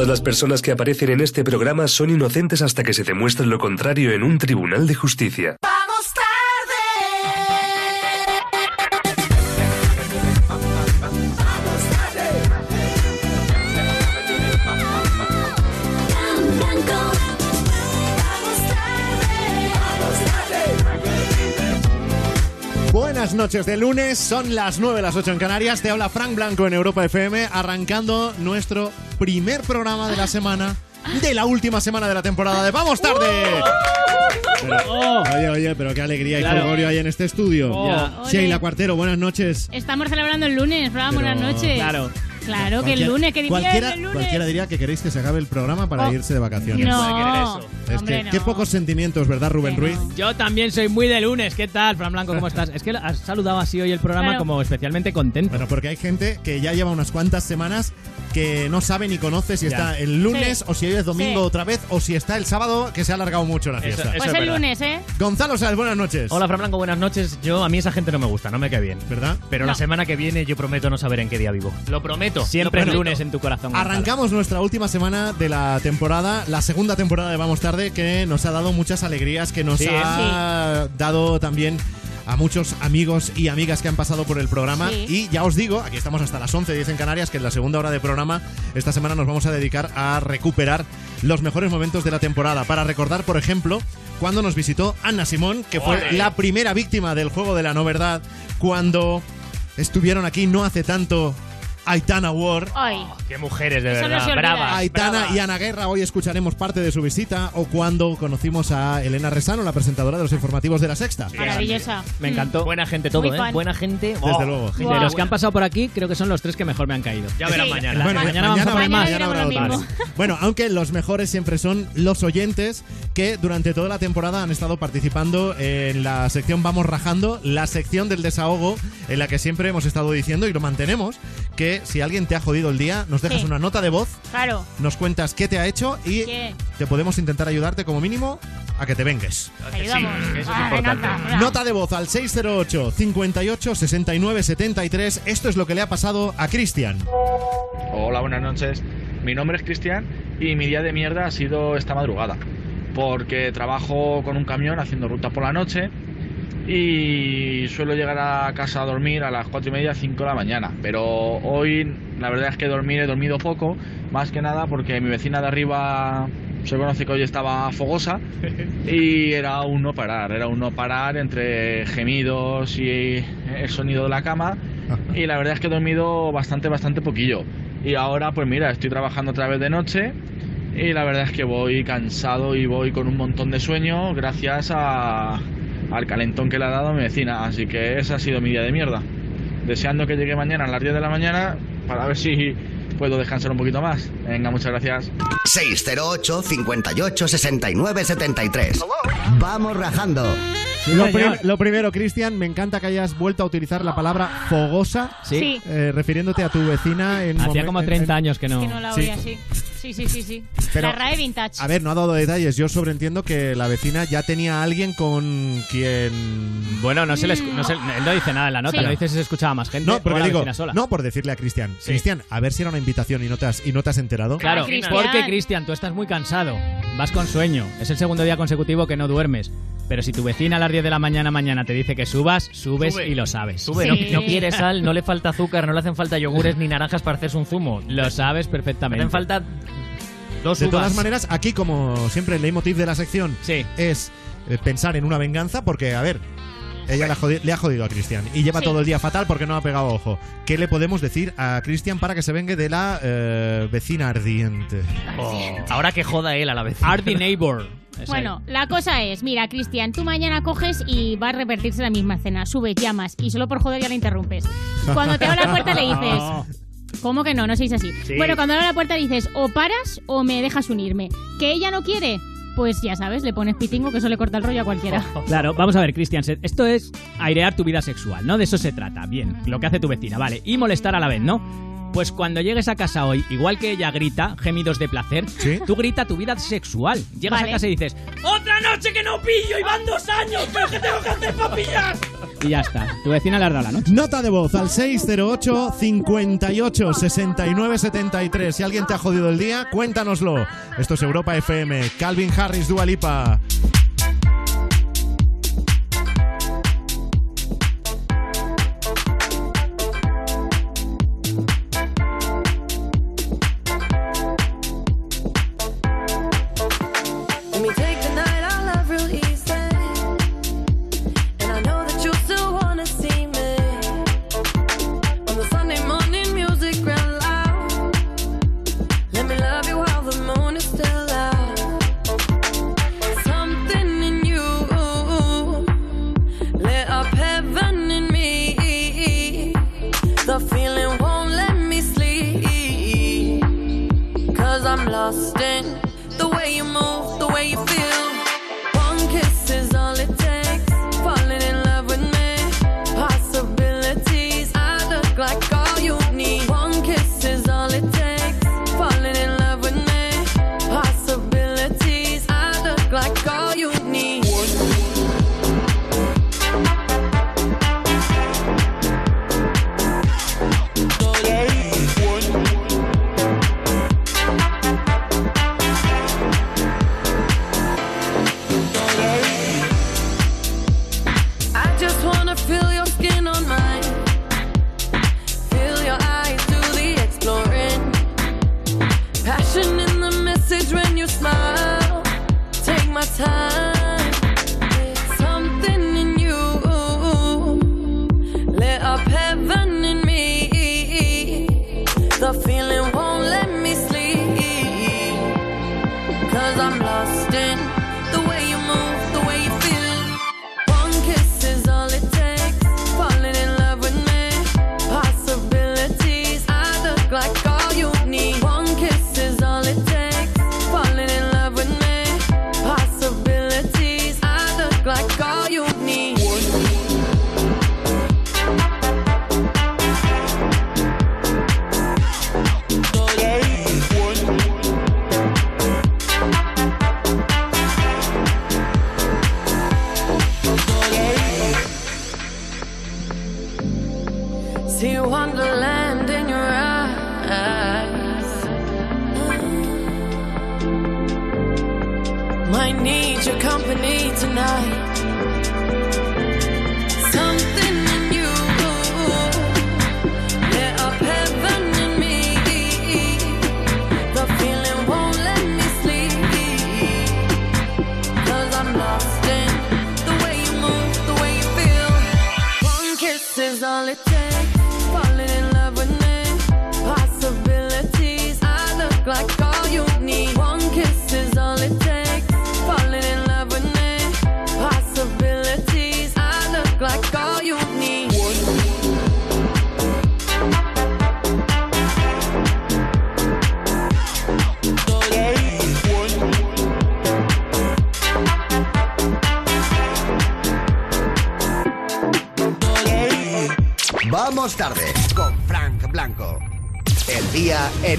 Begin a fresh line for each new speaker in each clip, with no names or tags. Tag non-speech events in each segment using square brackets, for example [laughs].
Todas las personas que aparecen en este programa son inocentes hasta que se demuestre lo contrario en un tribunal de justicia.
Noches de lunes, son las 9, las 8 en Canarias. Te habla Frank Blanco en Europa FM, arrancando nuestro primer programa de la semana, de la última semana de la temporada de Vamos Tarde. Pero- Oye, oye, pero qué alegría y
Claro.
hay en este estudio.
Oh.
Sheila Cuartero, buenas noches.
Estamos celebrando el lunes, Fran,
Pero-
buenas noches.
Claro.
Claro, que el lunes, que
cualquiera,
bien el lunes.
cualquiera diría que queréis que se acabe el programa para
Oh.
irse de vacaciones.
No,
puede querer eso?
Es
hombre,
que
no.
qué pocos sentimientos, ¿verdad, Rubén Ruiz?
no.
Yo también soy muy de lunes. ¿Qué tal, Fran Blanco? ¿Cómo estás? Es que has saludado así hoy el programa
Claro.
como especialmente contento.
Bueno, porque hay gente que ya lleva unas cuantas semanas que no sabe ni conoce si
Ya.
está el lunes
Sí.
o si hoy es domingo
Sí.
otra vez o si está el sábado que se ha alargado mucho la
Eso-
fiesta.
eso-
Pues
es
el
verdad.
lunes, ¿eh?
Gonzalo Sáenz, buenas noches.
Hola, Fran Blanco, buenas noches. Yo, a mí esa gente no me gusta, no me cae bien.
¿Verdad?
Pero
No.
la semana que viene yo prometo no saber en qué día vivo. Lo prometo.
Siempre es lunes en tu corazón. Gonzalo.
Arrancamos nuestra última semana de la temporada, la segunda temporada de Vamos Tarde, que nos ha dado muchas alegrías, que nos
Sí,
ha dado también a muchos amigos y amigas que han pasado por el programa.
Sí.
Y ya os digo, aquí estamos hasta las 11, 10 en Canarias, que en la segunda hora de programa, esta semana nos vamos a dedicar a recuperar los mejores momentos de la temporada. Para recordar, por ejemplo, cuando nos visitó Anna Simón, que fue
Ole.
la primera víctima del juego de la no verdad, cuando estuvieron aquí no hace tanto Aitana Ward.
Ay,
Qué mujeres, de
Eso no
verdad.
se olvida.
Bravas.
Aitana
bravas.
y Ana Guerra, hoy escucharemos parte de su visita o cuando conocimos a Elena Resano, la presentadora de los informativos de la Sexta.
maravillosa.
Me
Mm.
encantó.
Buena gente todo,
Muy
¿eh?
fan.
Buena gente.
Desde
Oh,
luego.
gente
Guau.
De los que han pasado por aquí, creo que son los tres que mejor me han caído.
Ya verás
Sí.
mañana.
Bueno,
mañana vamos a poner
Mañana
más.
habrá
lo
otros.
mismo.
Bueno, aunque los mejores siempre son los oyentes que durante toda la temporada han estado participando en la sección Vamos Rajando, la sección del desahogo en la que siempre hemos estado diciendo y lo mantenemos, que si alguien te ha jodido el día, nos dejas
Sí.
una nota de voz,
Claro.
nos cuentas qué te ha hecho y
¿Qué?
te podemos intentar ayudarte como mínimo a que te vengues.
Sí,
Ayudamos.
eso es
Ah,
importante.
venga.
Nota de voz al 608 58 69 73. Esto es lo que le ha pasado a Cristian.
Hola, buenas noches. Mi nombre es Cristian y mi día de mierda ha sido esta madrugada. Porque trabajo con un camión haciendo ruta por la noche y suelo llegar a casa a dormir a las 4 y media, 5 de la mañana. Pero hoy la verdad es que dormir he dormido poco, más que nada porque mi vecina de arriba se conoce que hoy estaba fogosa [laughs] y era un no parar, era un no parar entre gemidos y el sonido de la cama [laughs] y la verdad es que he dormido bastante, bastante poquillo. Y ahora, pues mira, estoy trabajando otra vez de noche y la verdad es que voy cansado y voy con un montón de sueño gracias a, al calentón que le ha dado mi vecina. Así que ese ha sido mi día de mierda. Deseando que llegue mañana a las 10 de la mañana para ver si puedo descansar un poquito más. Venga, muchas gracias.
608 58 69 73. Vamos rajando.
Lo,
señor.
prim- lo primero, Cristian, me encanta que hayas vuelto a utilizar la palabra fogosa,
Sí.
eh, refiriéndote a tu vecina en
Hacía como
en-
30
en-
años que no.
Que no la
Sí.
oía así. Sí, sí, sí, sí.
Pero-
la RAE Vintage.
A ver, no ha dado detalles. Yo sobreentiendo que la vecina ya tenía a alguien con quien.
Bueno, no se le no se- él no dice nada en la nota,
Sí.
no dice si se escuchaba más gente
No,
o
porque
la
digo,
sola.
no por decirle a Cristian.
Sí.
Cristian, a ver si era una invitación y no te has, y no te has enterado.
Claro,
Cristian.
porque Cristian, tú estás muy cansado, vas con sueño, es el segundo día consecutivo que no duermes. Pero si tu vecina a las 10 de la mañana mañana te dice que subas, subes
Sube.
y lo sabes.
Sube,
Sí.
no, no quiere sal, no le falta azúcar, no le hacen falta yogures ni naranjas para hacerse un zumo.
Lo sabes
Le
perfectamente.
hacen falta dos
De
uvas.
todas maneras, aquí, como siempre, el leitmotiv de la sección
Sí.
es eh, pensar en una venganza, porque, a ver, ella le ha, jodi- le ha jodido a Cristian y lleva
Sí.
todo el día fatal porque no ha pegado ojo. ¿Qué le podemos decir a Cristian para que se vengue de la eh, vecina ardiente?
Oh, ahora que joda él a la vez.
Ardy Neighbor.
Bueno, la cosa es, mira, Cristian, tú mañana coges y va a repetirse la misma cena. Subes, llamas y solo por joder ya le interrumpes. Cuando te abre la puerta le dices... [laughs] ¿Cómo que no? No seis así.
Sí.
Bueno, cuando abre la puerta dices, o paras o me dejas unirme. ¿Que ella no quiere? Pues ya sabes, le pones pitingo que eso le corta el rollo a cualquiera. [laughs]
Claro, vamos a ver, Cristian, se- esto es airear tu vida sexual, ¿no? De eso se trata, bien, lo que hace tu vecina, vale, y molestar a la vez, ¿no? Pues cuando llegues a casa hoy, igual que ella grita, gemidos de placer,
¿Sí?
tú grita tu vida sexual. Llegas
Vale.
a casa y dices, ¡Otra noche que no pillo y van dos años! ¿Pero qué tengo que hacer para pillar? Y ya está. Tu vecina le has dado la noche.
Nota de voz al 608 58 69 73. Si alguien te ha jodido el día, cuéntanoslo. Esto es Europa FM. Calvin Harris, Dua
Need your company tonight.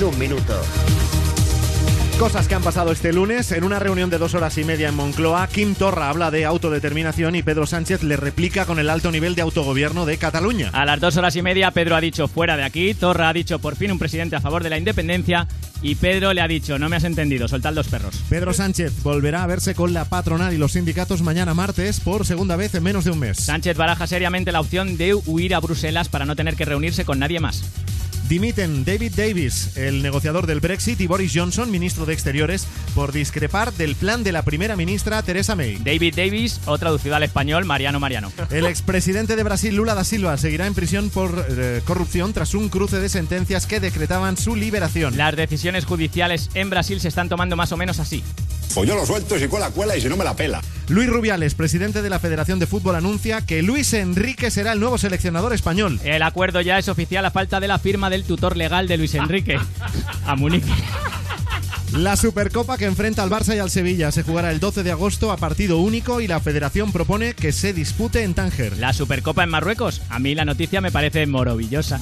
En un minuto.
Cosas que han pasado este lunes. En una reunión de dos horas y media en Moncloa, Kim Torra habla de autodeterminación y Pedro Sánchez le replica con el alto nivel de autogobierno de Cataluña.
A las dos horas y media, Pedro ha dicho fuera de aquí, Torra ha dicho por fin un presidente a favor de la independencia y Pedro le ha dicho no me has entendido, soltad los perros.
Pedro Sánchez volverá a verse con la patronal y los sindicatos mañana martes por segunda vez en menos de un mes.
Sánchez baraja seriamente la opción de huir a Bruselas para no tener que reunirse con nadie más.
Dimiten David Davis, el negociador del Brexit, y Boris Johnson, ministro de Exteriores, por discrepar del plan de la primera ministra Theresa May.
David Davis, o traducido al español, Mariano Mariano.
El expresidente de Brasil, Lula da Silva, seguirá en prisión por eh, corrupción tras un cruce de sentencias que decretaban su liberación.
Las decisiones judiciales en Brasil se están tomando más o menos así.
O yo lo suelto si cuela, cuela y si no me la pela.
Luis Rubiales, presidente de la Federación de Fútbol, anuncia que Luis Enrique será el nuevo seleccionador español.
El acuerdo ya es oficial a falta de la firma del tutor legal de Luis Enrique. [laughs] A Munique.
La Supercopa que enfrenta al Barça y al Sevilla se jugará el 12 de agosto a partido único y la federación propone que se dispute en Tánger.
La Supercopa en Marruecos. A mí la noticia me parece maravillosa.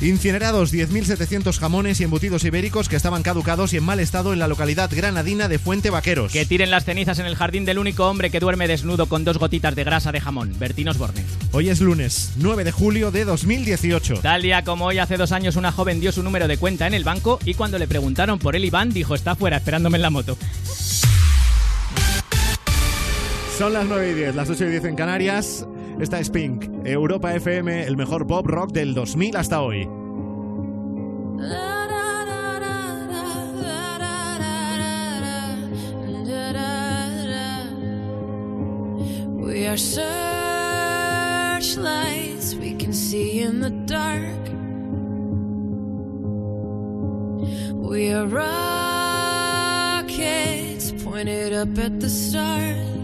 Incinerados 10.700 jamones y embutidos ibéricos que estaban caducados y en mal estado en la localidad granadina de Fuente Vaqueros.
Que tiren las cenizas en el jardín del único hombre que duerme desnudo con dos gotitas de grasa de jamón, Bertín Osborne.
Hoy es lunes, 9 de julio de 2018.
Tal día como hoy, hace dos años, una joven dio su número de cuenta en el banco y cuando le preguntaron por el Iván, dijo está fuera esperándome en la moto.
Son las 9 y 10, las 8 y 10 en Canarias. Esta es Pink, Europa FM, el mejor pop rock del 2000 hasta hoy.
We are searchlights we can see in the dark. We are rockets pointed up at the stars.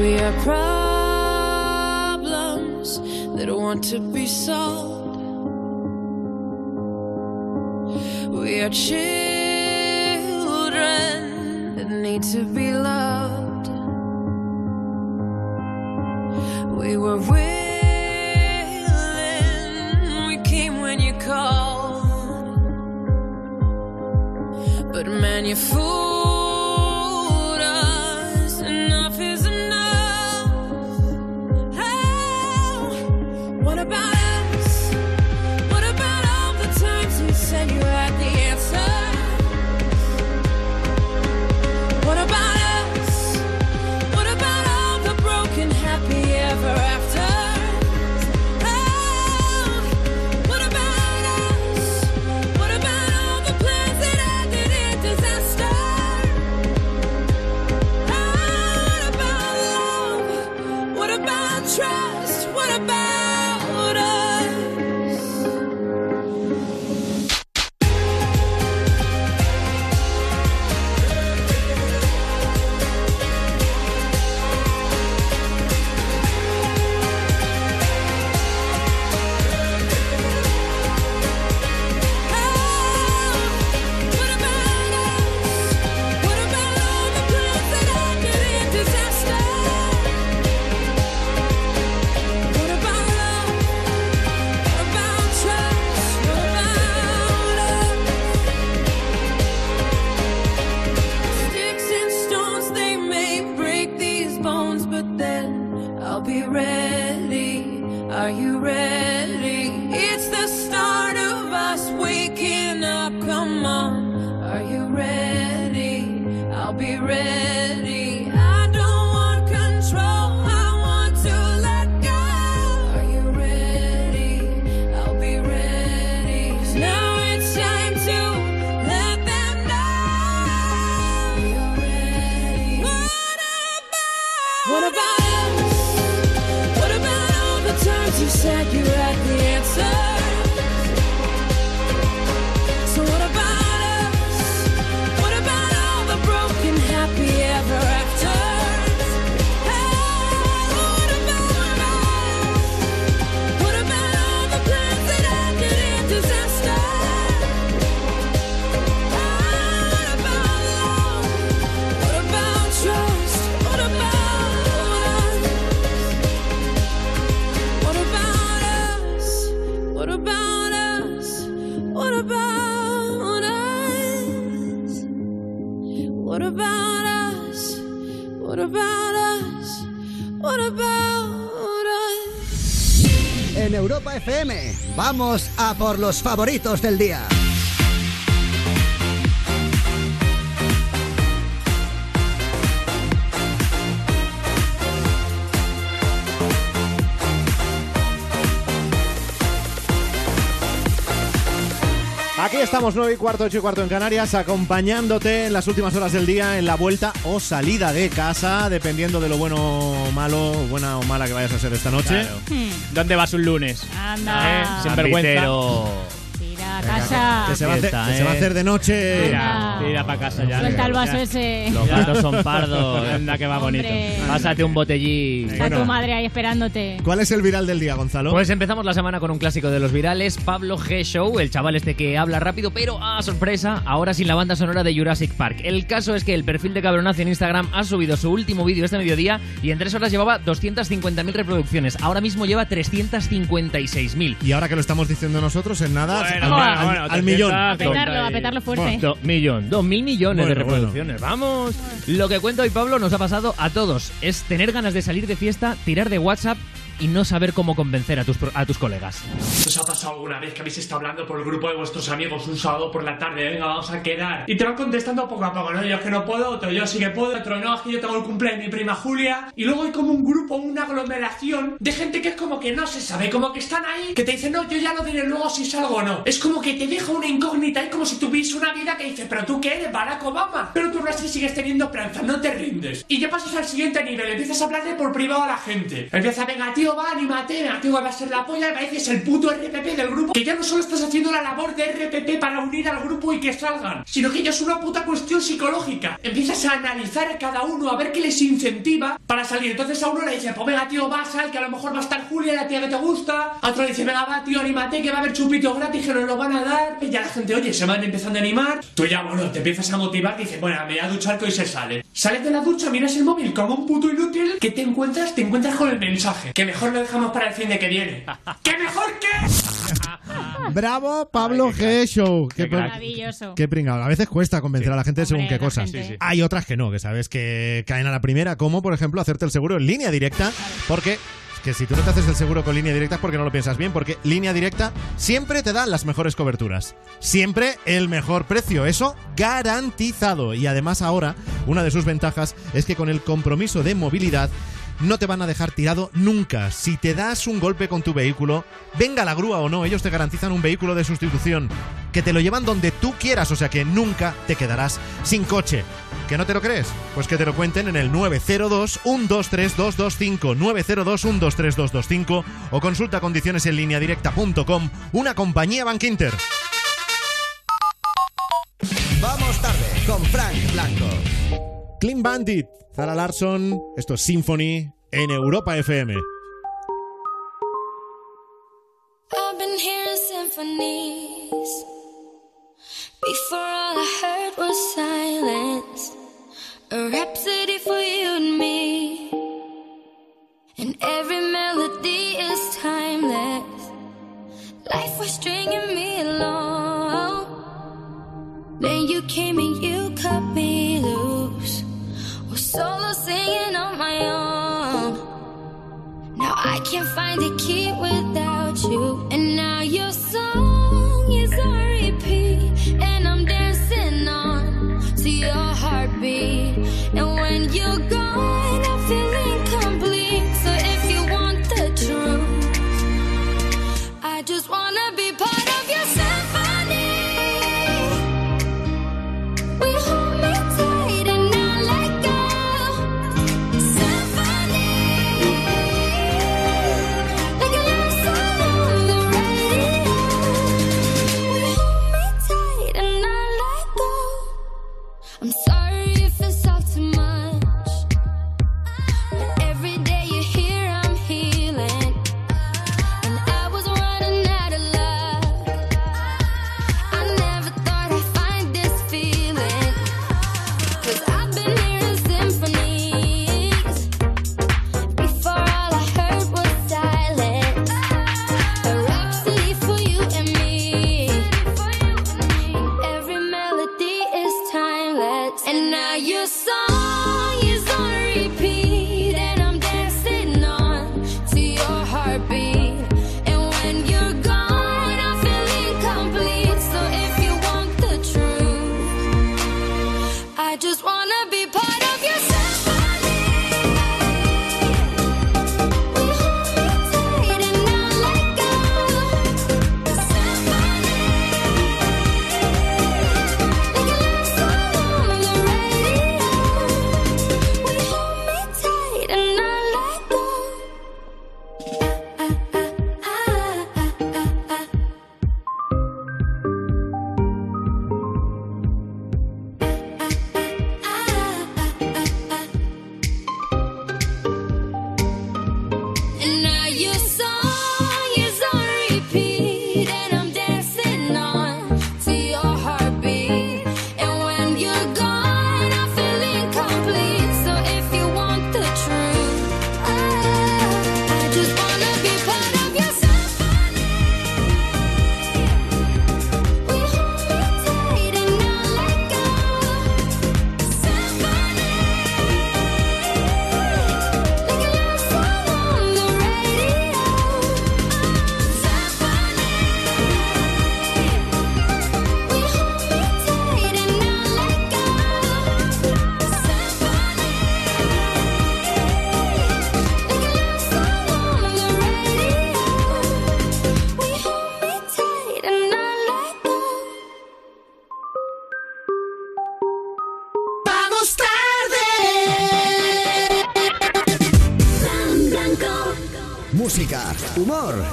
We are problems that want to be solved. We are children that need to be loved. We were willing, we came when you called. But man, you fooled
En Europa FM, vamos a por los favoritos del día.
Estamos 9 y cuarto, 8 y cuarto en Canarias, acompañándote en las últimas horas del día en la vuelta o salida de casa, dependiendo de lo bueno o malo, buena o mala que vayas a hacer esta noche.
Hmm. ¿Dónde vas un lunes?
Anda.
¿Eh? Sin vergüenza.
A casa.
Que se va a hacer,
Fiesta,
que se va a
¿eh?
hacer de noche.
Tira, tira para casa ya.
Suelta el vaso ese.
Los gatos son pardos. [laughs]
Anda que va bonito.
Pásate un botellín.
Está tu madre ahí esperándote.
¿Cuál es el viral del día, Gonzalo?
Pues empezamos la semana con un clásico de los virales, Pablo G. Show, el chaval este que habla rápido, pero a sorpresa, ahora sin la banda sonora de Jurassic Park. El caso es que el perfil de Cabronazo en Instagram ha subido su último vídeo este mediodía y en tres horas llevaba 250.000 reproducciones. Ahora mismo lleva 356.000.
y ahora que lo estamos diciendo nosotros, en nada,
Bueno,
al,
bueno,
al-
bueno,
al
300.
millón.
A petarlo, a petarlo fuerte.
Do- millón, dos mil millones de
Bueno,
reproducciones. Vamos. Lo que cuenta hoy Pablo nos ha pasado a todos. Es tener ganas de salir de fiesta, tirar de WhatsApp y no saber cómo convencer a tus, a tus colegas.
¿Os ha pasado alguna vez que habéis estado hablando por el grupo de vuestros amigos un sábado por la tarde? Venga, vamos a quedar. Y te van contestando poco a poco, ¿no? Yo es que no puedo, otro yo sí que puedo, otro no, es que yo tengo el cumple de mi prima Julia. Y luego hay como un grupo, una aglomeración de gente que es como que no se sabe, como que están ahí, que te dicen, no, yo ya lo diré luego si salgo o no. Es como que te deja una incógnita, es como si tuviese una vida que dice, pero tú qué eres, Barack Obama. Pero tú aún así sigues teniendo esperanza, no te rindes. Y ya pasas al siguiente nivel, empiezas a hablarle por privado a la gente. Empieza, venga, tío, va, anímate, venga, tío, va a ser la polla, y pareces el puto RPP del grupo. Que ya no solo estás haciendo la labor de RPP para unir al grupo y que salgan, sino que ya es una puta cuestión psicológica. Empiezas a analizar a cada uno, a ver qué les incentiva para salir. Entonces a uno le dice, pues venga, tío, va, sal, que a lo mejor va a estar Julia, la tía que te gusta. A otro le dice, venga, va, tío, anímate, que va a haber chupito gratis, que nos lo van a dar. Y ya la gente, oye, se van empezando a animar. Tú ya, bueno, te empiezas a motivar y dices, bueno, me voy a duchar que hoy se sale. Sales de la ducha, miras el móvil como un puto inútil. que te encuentras? Te encuentras con el mensaje. Que mejor lo dejamos para el fin de que viene. [laughs] ¡Que mejor que!
Bravo, Pablo G. Show. Qué, pr-
Maravilloso.
qué pringado. A veces cuesta convencer a la gente según
Hombre,
qué
la
cosas.
Sí, sí.
Hay otras que no, que sabes que caen a la primera, como por ejemplo hacerte el seguro en línea directa, porque que si tú no te haces el seguro con línea directa es porque no lo piensas bien, porque línea directa siempre te da las mejores coberturas. Siempre el mejor precio, eso garantizado. Y además ahora, una de sus ventajas es que con el compromiso de movilidad no te van a dejar tirado nunca. Si te das un golpe con tu vehículo, venga la grúa o no, ellos te garantizan un vehículo de sustitución, que te lo llevan donde tú quieras, o sea que nunca te quedarás sin coche. ¿Que no te lo crees? Pues que te lo cuenten en el 902-123-225, 902-123-225 o consulta condiciones en línea directa.com, una compañía Bankinter.
Vamos
Clean Bandit, Zara Larson, esto es Symphony en Europa FM.
I've been hearing symphonies. Before all I heard was silence. A rhapsody for you and me. And every melody is timeless. Life was stringing me along. Then you came and you cut me solo singing on my own. Now I can't find the key without you. And now you're song you
saw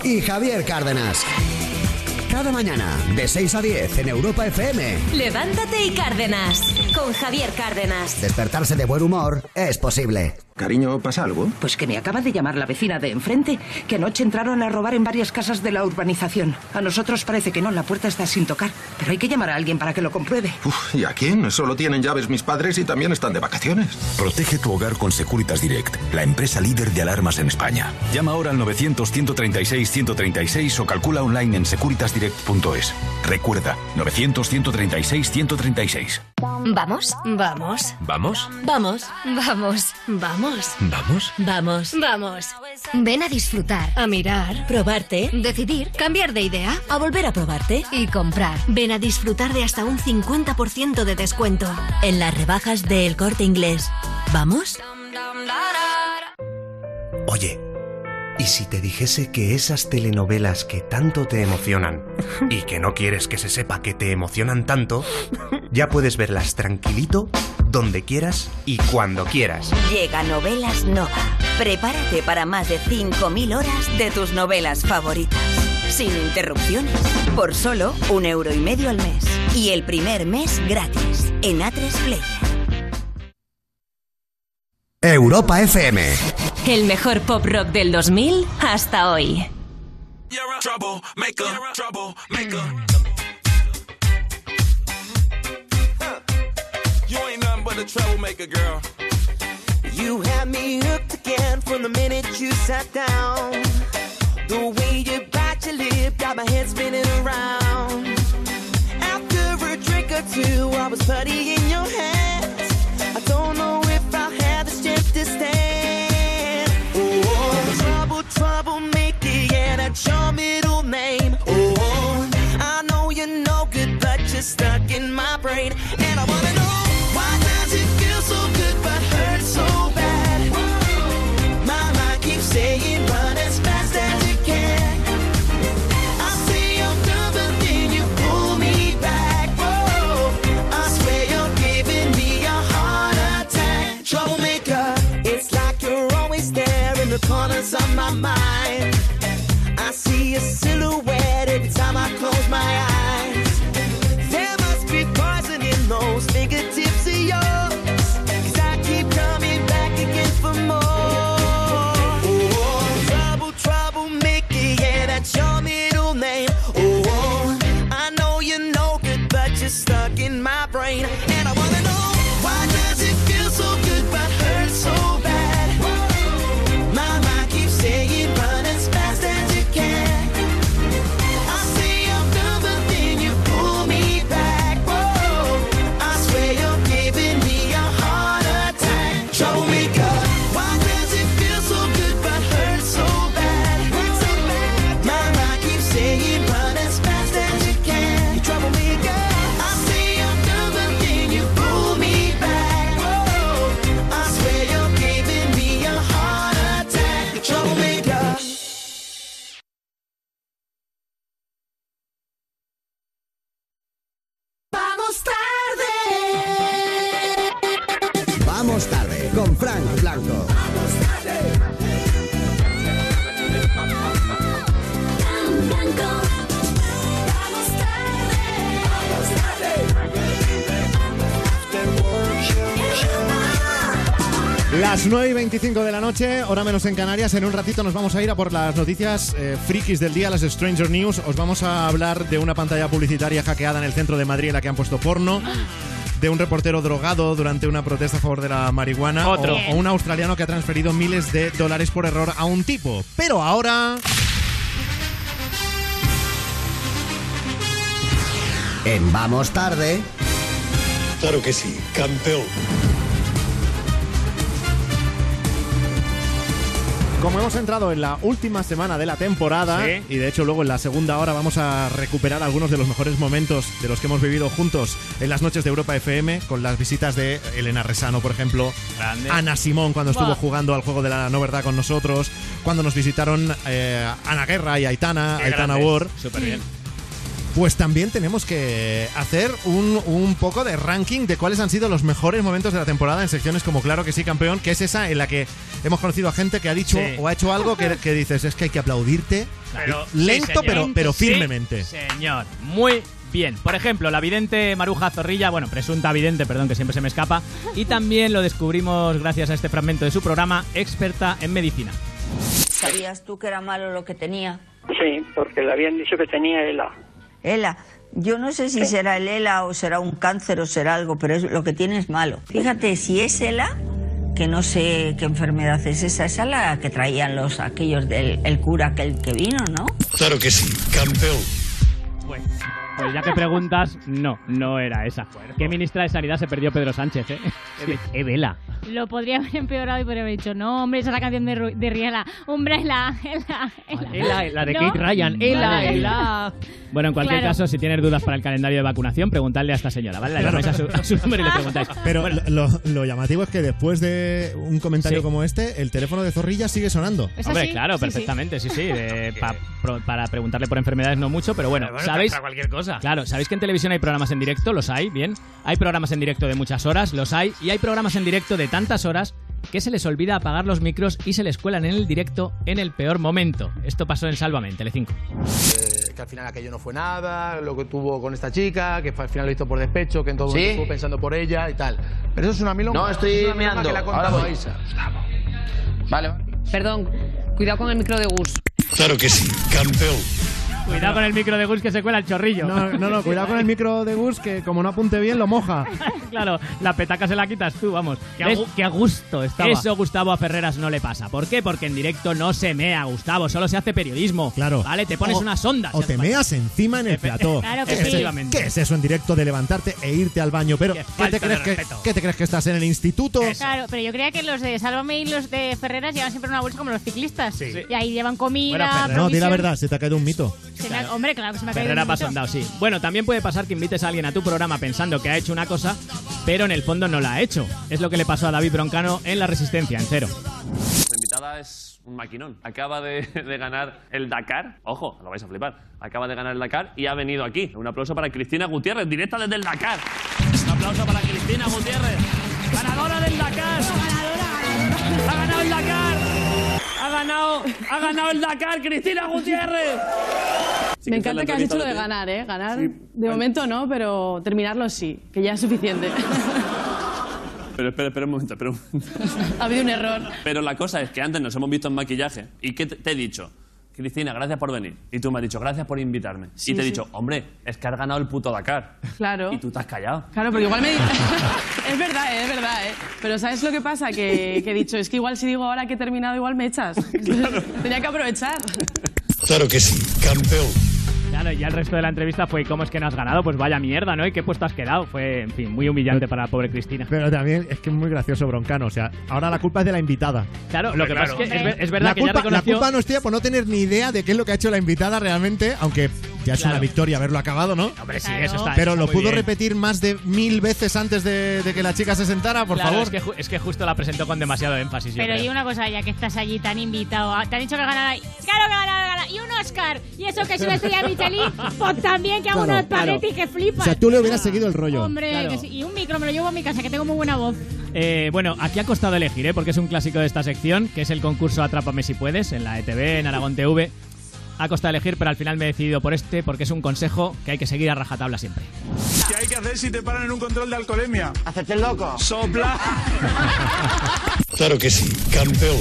y Javier Cárdenas. Cada mañana, de 6 a 10 en Europa FM.
Levántate y Cárdenas, con Javier Cárdenas.
Despertarse de buen humor es posible.
Cariño, ¿pasa algo?
Pues que me acaba de llamar la vecina de enfrente, que anoche entraron a robar en varias casas de la urbanización. A nosotros parece que no, la puerta está sin tocar, pero hay que llamar a alguien para que lo compruebe.
Uf, ¿Y a quién? Solo tienen llaves mis padres y también están de vacaciones.
Protege tu hogar con Securitas Direct, la empresa líder de alarmas en España. Llama ahora al 900-136-136 o calcula online en securitasdirect.es. Recuerda, 900-136-136.
¿Vamos? Vamos.
¿Vamos?
Vamos. Vamos. Vamos.
¿Vamos?
Vamos. Vamos. Ven a disfrutar. A mirar. Probarte. Decidir. Cambiar de idea. A volver a probarte. Y comprar. Ven a disfrutar de hasta un 50% de descuento. En las rebajas del corte inglés. ¿Vamos?
Oye, ¿y si te dijese que esas telenovelas que tanto te emocionan [laughs] y que no quieres que se sepa que te emocionan tanto, ya puedes verlas tranquilito, donde quieras y cuando quieras?
Llega Novelas Nova. Prepárate para más de 5.000 horas de tus novelas favoritas. Sin interrupciones. Por solo un euro y medio al mes. Y el primer mes gratis. En A3 Player.
Europa FM.
El mejor pop rock del 2000 hasta hoy.
You ain't nothing but a troublemaker, girl. You had me hooked again from the minute you sat down. The way you bite your lip got my head spinning around. After a drink or two, I was putty in your hands. I don't know understand. Oh, trouble, trouble, make it, yeah, that charm it
9 y 25 de la noche, hora menos en Canarias. En un ratito nos vamos a ir a por las noticias eh, frikis del día, las Stranger News. Os vamos a hablar de una pantalla publicitaria hackeada en el centro de Madrid en la que han puesto porno. De un reportero drogado durante una protesta a favor de la marihuana.
Otro.
O, o un australiano que ha transferido miles de dólares por error a un tipo. Pero ahora.
En Vamos tarde.
Claro que sí, campeón.
Como hemos entrado en la última semana de la temporada,
Sí.
y de hecho luego en la segunda hora vamos a recuperar algunos de los mejores momentos de los que hemos vivido juntos en las noches de Europa FM, con las visitas de Elena Resano, por ejemplo,
Grande.
Ana Simón cuando estuvo jugando al juego de la no verdad con nosotros, cuando nos visitaron eh, Ana Guerra y Aitana,
Qué
Aitana
grandes.
Ward.
Súper bien.
Pues también tenemos que hacer un, un poco de ranking de cuáles han sido los mejores momentos de la temporada en secciones como Claro que sí, campeón, que es esa en la que hemos conocido a gente que ha dicho
Sí.
o ha hecho algo que, que dices, es que hay que aplaudirte
Claro,
lento,
sí,
pero, pero
Sí,
firmemente.
señor, muy bien. Por ejemplo, la vidente Maruja Zorrilla, bueno, presunta vidente, perdón, que siempre se me escapa, y también lo descubrimos gracias a este fragmento de su programa, experta en medicina.
¿Sabías tú que era malo lo que tenía?
Sí, porque le habían dicho que tenía ELA.
ELA. Yo no sé si será el ELA o será un cáncer o será algo, pero es, lo que tiene es malo. Fíjate, si es ELA, que no sé qué enfermedad es esa, esa es la que traían los aquellos del el cura aquel que vino, ¿no?
Claro que sí, campeón.
Pues ya que preguntas, no, no era esa. ¿Qué ministra de Sanidad se perdió Pedro Sánchez, eh? Evela.
Lo podría haber empeorado y podría haber dicho, no, hombre, esa es la canción de, Ru- de Riela. Hombre, la, la,
Ela, la de
¿No?
Kate Ryan. Ela,
Vale.
ela.
Bueno, en cualquier
Claro.
caso, si tienes dudas para el calendario de vacunación, preguntadle a esta señora, ¿vale? Le
Claro.
llamáis a su, a su número y le preguntáis. [laughs]
Pero lo, lo- lo llamativo es que después de un comentario
Sí.
como este, el teléfono de Zorrilla sigue sonando.
Hombre, claro, perfectamente, sí, sí. de- pa- pro- para preguntarle por enfermedades no mucho, pero bueno,
Bueno,
¿sabéis?
para cualquier cosa.
Claro, ¿sabéis que en televisión hay programas en directo? Los hay, bien. Hay programas en directo de muchas horas, los hay. Y hay programas en directo de tantas horas que se les olvida apagar los micros y se les cuelan en el directo en el peor momento. Esto pasó en Sálvame, en Telecinco.
Eh, que al final aquello no fue nada, lo que tuvo con esta chica, que al final lo hizo por despecho, que en todo
¿Sí?
momento estuvo pensando por ella y tal. Pero eso es una milonga.
No, estoy
es que le ha
Ahora
contado
voy.
Aisa.
Vale.
Perdón, cuidado con el micro de Gus.
Claro que sí, campeón.
Cuidado con el micro de Gus que se cuela el chorrillo.
No, no, no, cuidado con el micro de Gus que como no apunte bien lo moja. [laughs]
claro, la petaca se la quitas tú, vamos.
Qué a
¿Ves?
gu- qué a gusto estaba.
Eso Gustavo a Ferreras no le pasa. ¿Por qué? Porque en directo no se mea, Gustavo, solo se hace periodismo.
Claro.
Vale, te pones
O-
unas ondas.
O te meas encima en el plató. [laughs]
Claro que
¿Qué, es,
sí.
¿Qué es eso en directo de levantarte e irte al baño? Pero, ¿qué,
falta
te crees que,
respeto.
qué te crees que estás en el instituto?
Claro, pero yo creía que los de Sálvame y los de Ferreras llevan siempre una bolsa como los ciclistas.
Sí.
Y ahí llevan comida,
no, di la verdad, se te ha caído un mito.
Se me ha- hombre, claro que se me ha caído
Ferrera
mito.
andado, sí. Bueno, también puede pasar que invites a alguien a tu programa pensando que ha hecho una cosa, pero en el fondo no la ha hecho. Es lo que le pasó a David Broncano en La Resistencia, en cero.
La invitada es un maquinón. Acaba de, de ganar el Dakar. Ojo, lo vais a flipar. Acaba de ganar el Dakar y ha venido aquí. Un aplauso para Cristina Gutiérrez, directa desde el Dakar. Un aplauso para Cristina Gutiérrez, ganadora del Dakar. Ha ganado el Dakar. Ha ganado, ha ganado el Dakar, Cristina Gutiérrez.
Me encanta que has dicho lo de ganar, ¿eh? Ganar, de momento no, pero terminarlo sí, que ya es suficiente. [laughs]
Pero espera, espera un momento, espera un momento.
ha habido un error.
Pero la cosa es que antes nos hemos visto en maquillaje. ¿Y qué te, te he dicho? Cristina, gracias por venir. Y tú me has dicho, gracias por invitarme.
Sí,
y te he
sí.
dicho, hombre, es que has ganado el puto Dakar.
Claro.
Y tú te has callado.
Claro, porque igual me... [laughs] [laughs] es verdad, ¿eh? es verdad, ¿eh? Pero ¿sabes lo que pasa? Que, que he dicho, es que igual si digo ahora que he terminado, igual me echas. [laughs] Tenía que aprovechar.
Claro que sí, campeón.
Claro, y ya el resto de la entrevista fue ¿cómo es que no has ganado? Pues vaya mierda, ¿no? ¿Y qué puesto has quedado? Fue, en fin, muy humillante para la pobre Cristina.
Pero también es que es muy gracioso Broncano. O sea, ahora la culpa es de la invitada.
Claro, lo que pasa es que es, ver- es verdad
la
que
culpa,
ya reconoció...
La culpa no es tuya por no tener ni idea de qué es lo que ha hecho la invitada realmente, aunque ya es
Claro.
una victoria haberlo acabado, ¿no?
Hombre, sí, eso está-
Pero
está
lo pudo
bien.
repetir más de mil veces antes de, de que la chica se sentara, por
Claro,
favor.
Es que, ju- es que justo la presentó con demasiado énfasis.
Pero y una cosa, ya que estás allí tan invitado, a- te han dicho que ganara. ¡Claro que ganara! ¡Y un Oscar! Y eso que es una estrella Michelin, pues también que hago
Claro,
unos espaguetis que
O
flipas.
sea, tú le hubieras seguido el rollo.
Hombre,
Claro.
que sí. y un micro me lo llevo a mi casa, que tengo muy buena voz.
Eh, bueno, aquí ha costado elegir, ¿eh? porque es un clásico de esta sección, que es el concurso Atrápame si puedes, en la ETV, en Aragón TV. Ha costado elegir, pero al final me he decidido por este, porque es un consejo que hay que seguir a rajatabla siempre.
¿Qué hay que hacer si te paran en un control de alcoholemia?
Hacerte el loco.
Sopla. [laughs]
Claro que sí, campeón.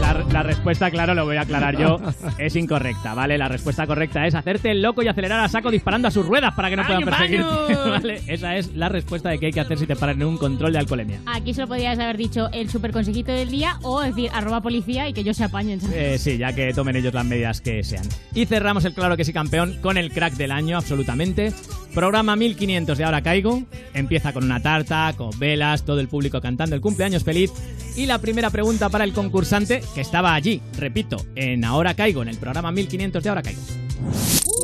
La, la respuesta, claro, lo voy a aclarar yo, es incorrecta, ¿vale? La respuesta correcta es hacerte el loco y acelerar a saco disparando a sus ruedas para que no puedan
¡Baño,
perseguirte. [laughs] Esa es la respuesta de qué hay que hacer si te paran en un control de alcoholemia.
Aquí solo podrías haber dicho el super consejito del día o decir arroba policía y que ellos se apañen.
Eh, sí, ya que tomen ellos las medidas que Y cerramos el Claro que sí campeón con el crack del año, absolutamente. Programa 1500 de Ahora Caigo. Empieza con una tarta, con velas, todo el público cantando el cumpleaños feliz. Y la primera pregunta para el concursante, que estaba allí, repito, en Ahora Caigo, en el programa 1500 de Ahora Caigo.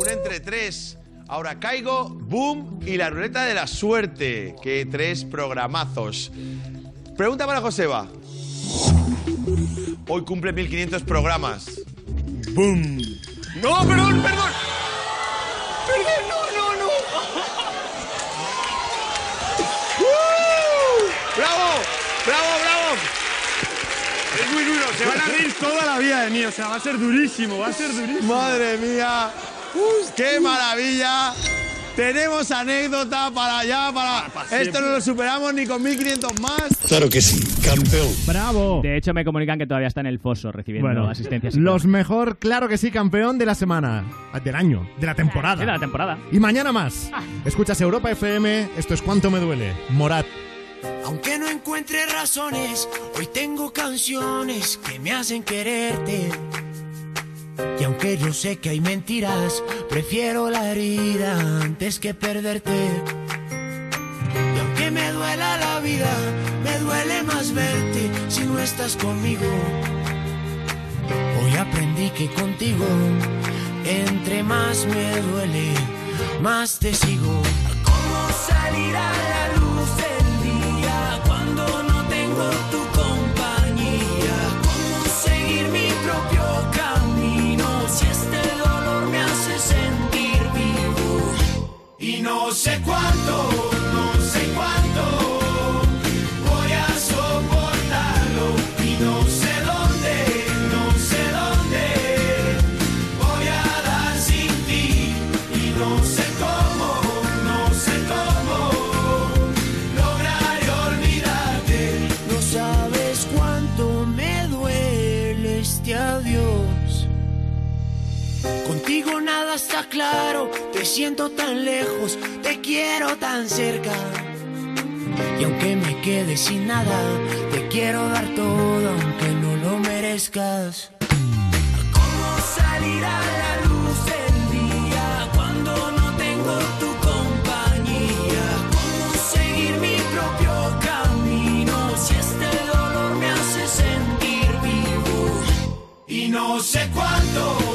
Un entre tres. Ahora caigo, boom y la ruleta de la suerte. Que tres programazos. Pregunta para Joseba. Hoy cumple 1500 programas. Boom. No, perdón, perdón.
no, no!
¡Uh! ¡Bravo! ¡Bravo, bravo!
Es muy duro, se van a reír toda la vida de mí, o sea, va a ser durísimo, va a ser durísimo.
Madre mía. ¡Qué maravilla! Tenemos anécdota para allá, para... Esto no lo superamos ni con 1500 más.
Claro que sí, campeón.
¡Bravo!
De hecho, me comunican que todavía está en el foso recibiendo
Bueno,
asistencia.
los mejor, claro que sí, campeón de la semana, del año, de la temporada.
Sí, de la temporada.
Y mañana más. Escuchas Europa FM, esto es Cuánto me duele. Morat.
Aunque no encuentre razones, hoy tengo canciones que me hacen quererte. Y aunque yo sé que hay mentiras, prefiero la herida antes que perderte. Y aunque me duela la vida, me duele más verte si no estás conmigo. Hoy aprendí que contigo, entre más me duele, más te sigo. ¿Cómo salir a la luz no sé cuánto, te siento tan lejos, te quiero tan cerca. Y aunque me quede sin nada, te quiero dar todo aunque no lo merezcas. ¿Cómo salir a la luz del día cuando no tengo tu compañía? ¿Cómo seguir mi propio camino si este dolor me hace sentir vivo? Y no sé cuánto,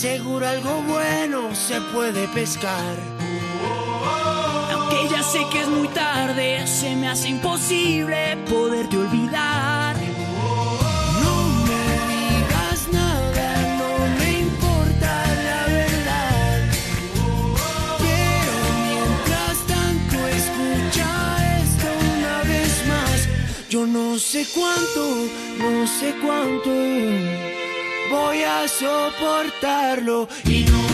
seguro algo bueno se puede pescar. Aunque ya sé que es muy tarde, se me hace imposible poderte olvidar. No me digas nada, no me importa la verdad. Pero mientras tanto, escucha esto una vez más. Yo no sé cuánto, no sé cuánto voy a soportarlo y no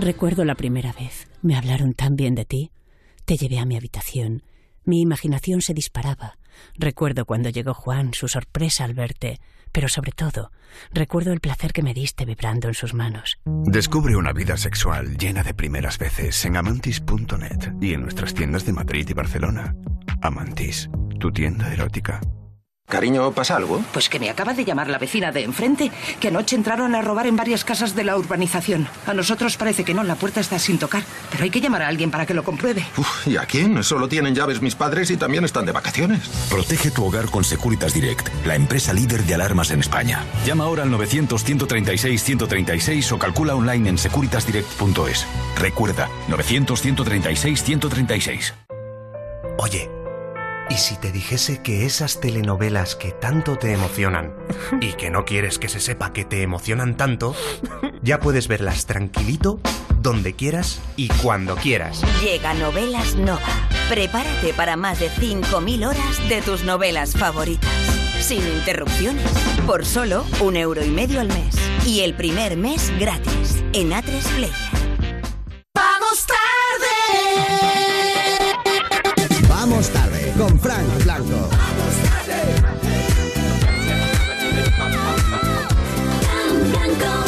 Recuerdo la primera vez. Me hablaron tan bien de ti. Te llevé a mi habitación. Mi imaginación se disparaba. Recuerdo cuando llegó Juan, su sorpresa al verte. Pero sobre todo, recuerdo el placer que me diste vibrando en sus manos.
Descubre una vida sexual llena de primeras veces en amantis.net y en nuestras tiendas de Madrid y Barcelona. Amantis, tu tienda erótica.
Cariño, ¿pasa algo?
Pues que me acaba de llamar la vecina de enfrente, que anoche entraron a robar en varias casas de la urbanización. A nosotros parece que no, la puerta está sin tocar, pero hay que llamar a alguien para que lo compruebe.
Uf, ¿Y a quién? Solo tienen llaves mis padres y también están de vacaciones.
Protege tu hogar con Securitas Direct, la empresa líder de alarmas en España. Llama ahora al 900-136-136 o calcula online en securitasdirect.es. Recuerda, 900-136-136.
Oye, ¿Y si te dijese que esas telenovelas que tanto te emocionan y que no quieres que se sepa que te emocionan tanto, ya puedes verlas tranquilito, donde quieras y cuando quieras?
Llega Novelas Nova. Prepárate para más de 5.000 horas de tus novelas favoritas. Sin interrupciones, por solo un euro y medio al mes. Y el primer mes gratis en A3 Player.
¡Vamos tarde!
con Frank Blanco.
Frank Blanco.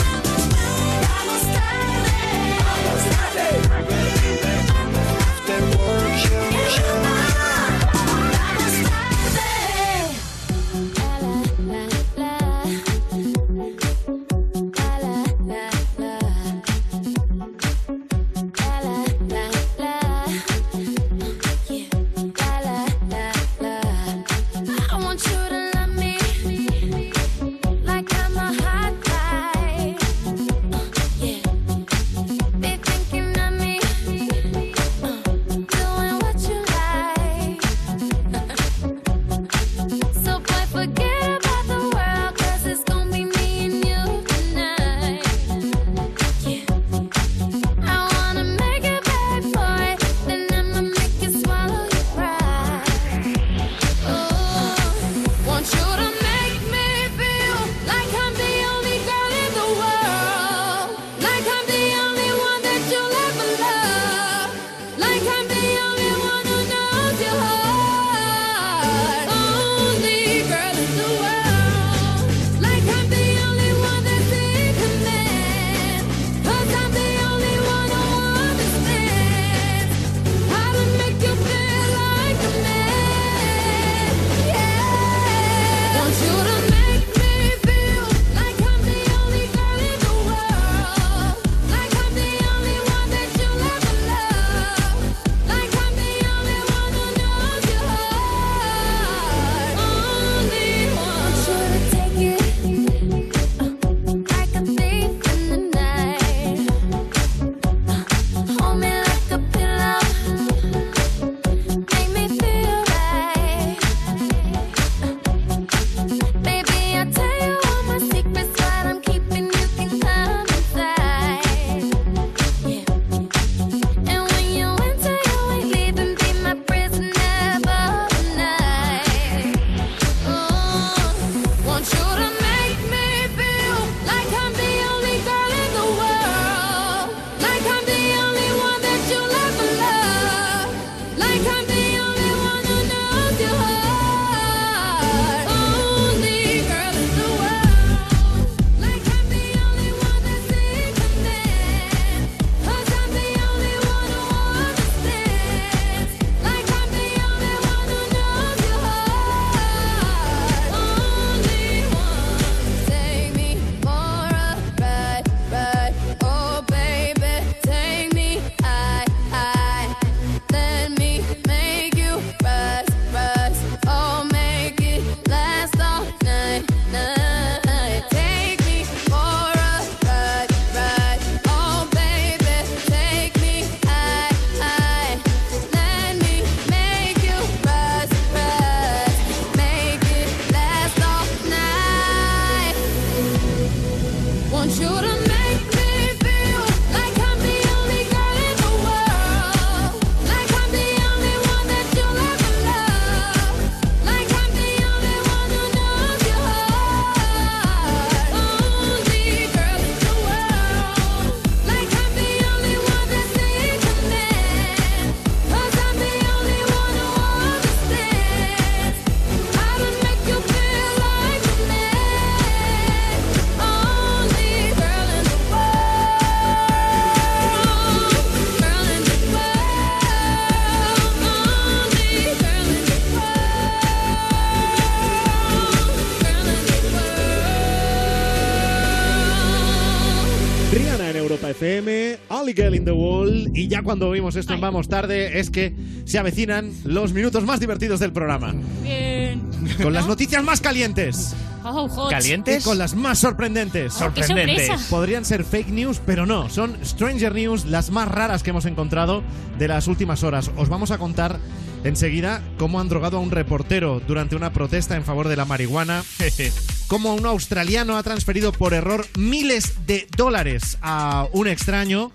cuando oímos esto en Vamos Tarde es que se avecinan los minutos más divertidos del programa.
Bien.
Con las noticias más calientes.
Oh, ¿Calientes?
Y con las más sorprendentes.
Oh, sorprendentes.
Podrían ser fake news, pero no. Son Stranger News, las más raras que hemos encontrado de las últimas horas. Os vamos a contar enseguida cómo han drogado a un reportero durante una protesta en favor de la marihuana. [laughs] cómo un australiano ha transferido por error miles de dólares a un extraño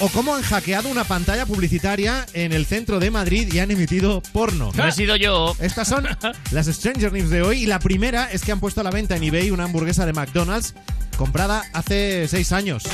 o cómo han hackeado una pantalla publicitaria en el centro de Madrid y han emitido porno.
No he sido yo.
Estas son [laughs] las Stranger News de hoy. Y la primera es que han puesto a la venta en eBay una hamburguesa de McDonald's comprada hace seis años.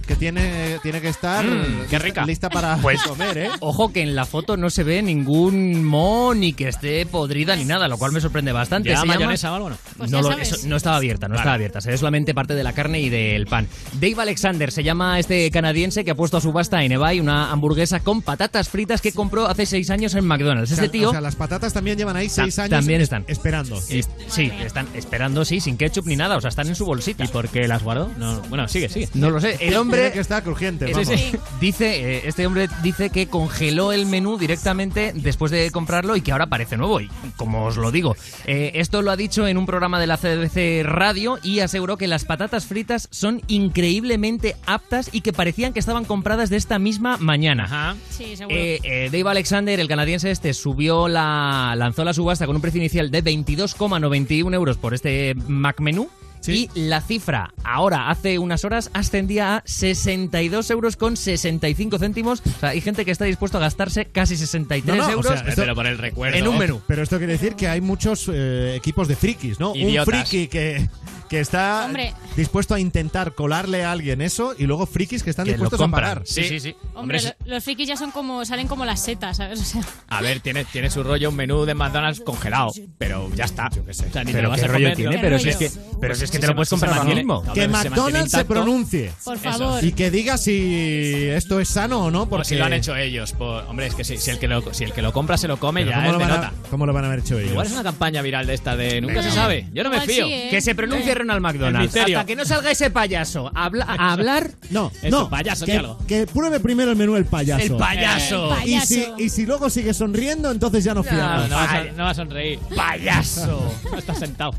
Que tiene, tiene que estar
Mm, qué rica.
lista para [laughs]
Pues
comer, ¿eh?
Ojo que en la foto no se ve ningún mo ni que esté podrida ni nada, lo cual me sorprende bastante.
¿Lleva
Se llama-
mayonesa o algo, no?
Pues
no,
ya
lo- eso no estaba abierta, no
Vale.
estaba abierta. Se ve solamente parte de la carne y del pan. Dave Alexander se llama este canadiense que ha puesto a subasta en eBay una hamburguesa con patatas fritas que compró hace seis años en McDonald's.
O sea,
Este tío
o sea, las patatas también llevan ahí seis años
también están.
esperando.
es- sí, están esperando, sí, sin ketchup ni nada, o sea, están en su bolsita.
¿Y por qué las guardó? No, bueno, sigue, sigue.
No lo sé. El [laughs]
Tiene
hombre
que estar crujiente,
Sí,
vamos.
sí.
dice, eh, este hombre dice que congeló el menú directamente después de comprarlo y que ahora parece nuevo. Y como os lo digo, eh, esto lo ha dicho en un programa de la CBC Radio y aseguró que las patatas fritas son increíblemente aptas y que parecían que estaban compradas de esta misma mañana.
Ajá.
Sí, seguro.
Eh, eh, Dave Alexander, el canadiense este, subió la, lanzó la subasta con un precio inicial de 22,91 euros por este Mac menú. Y la cifra ahora, hace unas horas, ascendía a 62 euros con 65 céntimos. O sea, hay gente que está dispuesto a gastarse casi 63
No, no, o
euros
sea, esto-
Pero por el recuerdo.
en un menú.
Pero esto quiere decir que hay muchos eh, equipos de frikis, ¿no?
Idiotas.
Un friki que, que está
Hombre.
dispuesto a intentar colarle a alguien eso y luego frikis que están
Que
dispuestos a pagar.
Sí, sí, sí.
Hombre,
Hombre,
lo- los frikis ya son como, salen como las setas, ¿sabes? O sea,
A ver, tiene, tiene su rollo un menú de McDonald's congelado, pero ya está. O sea, ni te
Pero
lo vas
qué
a
rollo
comer,
tiene, pero
¿Qué
si es que, pero si es que
Si
te lo puedes comprar ahora
mantiene.
mismo.
Que
se
McDonald's se pronuncie
por
Eso.
favor.
y que diga si esto es sano o no,
Porque si lo han hecho ellos. por- hombre, es que si, si el que lo, si el que lo compra se lo come,
Pero
ya
¿cómo,
es
lo
de
van
nota.
a, ¿Cómo lo van a haber hecho ellos?
Igual es una campaña viral de esta de nunca se sabe. Yo no me fío.
¿eh?
Que se pronuncie
Eh.
Ronald
El
McDonald.
misterio.
Hasta que no salga ese payaso a, habla- a [laughs] hablar.
No, no,
payaso,
que, que pruebe primero el menú el payaso.
El payaso.
El
Y
payaso.
si, y si luego sigue sonriendo, entonces ya no
No,
fiamos.
no, va a, son- no va a sonreír.
Payaso. [laughs]
No está sentado.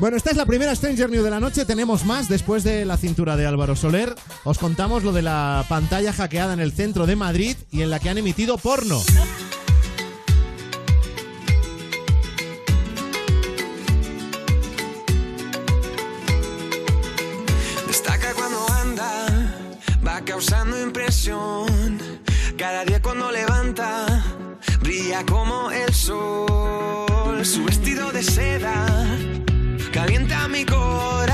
Bueno, esta es la primera Stranger News de la noche. Tenemos más después de la cintura de Álvaro Soler. Os contamos lo de la pantalla hackeada en el centro de Madrid y en la que han emitido porno.
Causando impresión. Cada día cuando levanta, brilla como el sol. Su vestido de seda calienta mi corazón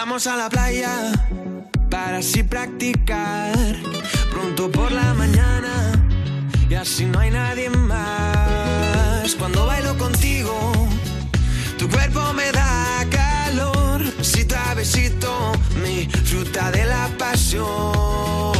bajamos a la playa para así practicar pronto por la mañana y así no hay nadie más. Cuando bailo contigo, tu cuerpo me da calor. Besito a besito, mi fruta de la pasión.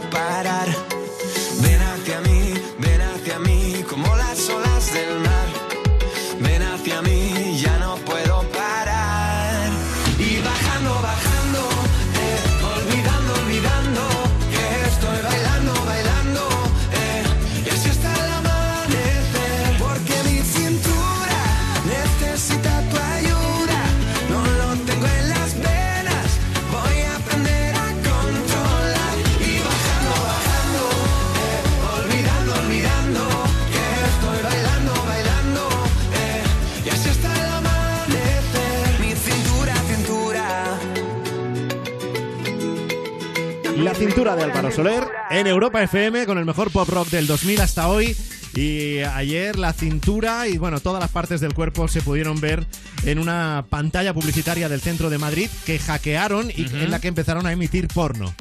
La cintura de Álvaro Soler en Europa FM con el mejor pop rock del 2000 hasta hoy. Y ayer la cintura y bueno, todas las partes del cuerpo se pudieron ver en una pantalla publicitaria del centro de Madrid que hackearon y en la que empezaron a emitir porno.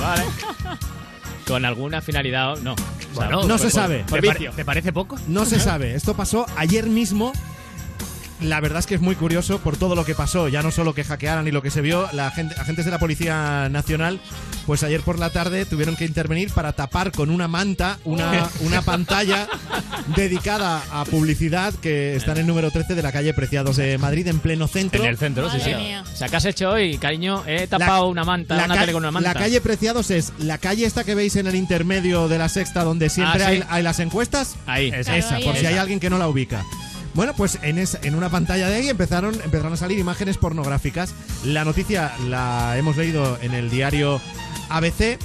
Vale. [laughs] Con alguna finalidad, o no. O sea,
no
por-
se
por-
sabe.
por
¿Te pare-
¿Te parece poco?
No se sabe. Esto pasó ayer mismo. La verdad es que es muy curioso por todo lo que pasó. Ya no solo que hackearan y lo que se vio, la agente- agentes de la Policía Nacional, pues ayer por la tarde tuvieron que intervenir para tapar con una manta una, [laughs] una pantalla dedicada a publicidad que está en el número 13 de la calle Preciados de Madrid, en pleno centro.
En el centro, sí, sí.
Madre mía.
O sea, ¿qué has hecho hoy, cariño? He tapado una manta,
la
una tele con una manta.
La calle Preciados es la calle esta que veis en el intermedio de la sexta donde siempre
Ah, sí.
hay, hay las encuestas.
Ahí.
Esa,
ahí
por si hay
Esa.
alguien que no la ubica. Bueno, pues en, esa- en una pantalla de ahí empezaron, empezaron a salir imágenes pornográficas. La noticia la hemos leído en el diario ABC.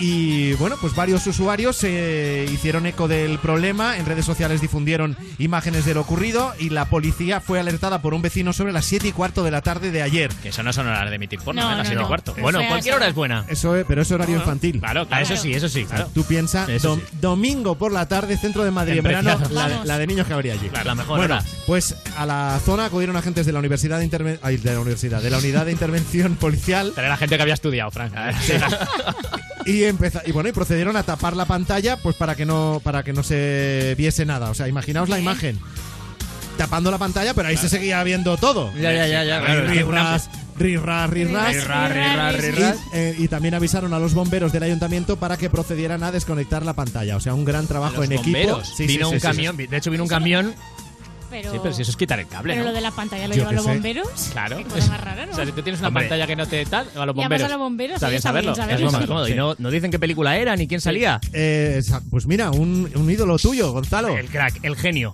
Y bueno, pues varios usuarios se hicieron eco del problema, en redes sociales difundieron imágenes de lo ocurrido y la policía fue alertada por un vecino sobre las 7 y cuarto de la tarde de ayer.
Que eso no son horas de emitir porno,
No,
¿eh? Las
no,
siete y
no.
cuarto.
Bueno, ya cualquier
hora es buena.
Eso es, pero es horario infantil.
Claro, claro.
Eso sí, eso sí.
Claro, Tú piensas, dom-
sí.
domingo por la tarde, centro de Madrid, en,
En
verano, [laughs] la, la de niños que habría allí.
Claro, la mejor
bueno,
hora.
pues a la zona acudieron agentes de la Universidad de Interven- ay, de la Universidad, de la Unidad de Intervención [laughs] Policial
Pero era gente que había estudiado, Frank. [laughs]
y empeza- y bueno, y procedieron a tapar la pantalla pues para que no para que no se viese nada. O sea, imaginaos la imagen. Tapando la pantalla, pero ahí se seguía viendo todo.
Ya, ya, ya, ya. claro,
Rirras, rirras, rirras.
Rirras, rirras,
Y, eh, y también avisaron a los bomberos del ayuntamiento para que procedieran a desconectar la pantalla. O sea, un gran trabajo
los
en equipo.
bomberos.
Sí, sí,
vino
sí,
un
sí,
camión, de hecho vino un camión.
Pero,
Sí, pero si eso es quitar el cable,
pero
¿no?
lo de la pantalla lo
Yo
llevan los
sé.
bomberos.
Claro.
Qué cosa más [laughs] rara, ¿no?
O sea, si tú tienes una
Hombre.
pantalla que no te tal, a los
Llamas
bomberos.
a los bomberos,
Está bien
está bien
saberlo.
saberlo.
Es lo más
Sí.
cómodo. Y no, no dicen qué película era ni quién salía.
Eh, pues mira, un, un ídolo tuyo, Gonzalo.
El crack, el genio.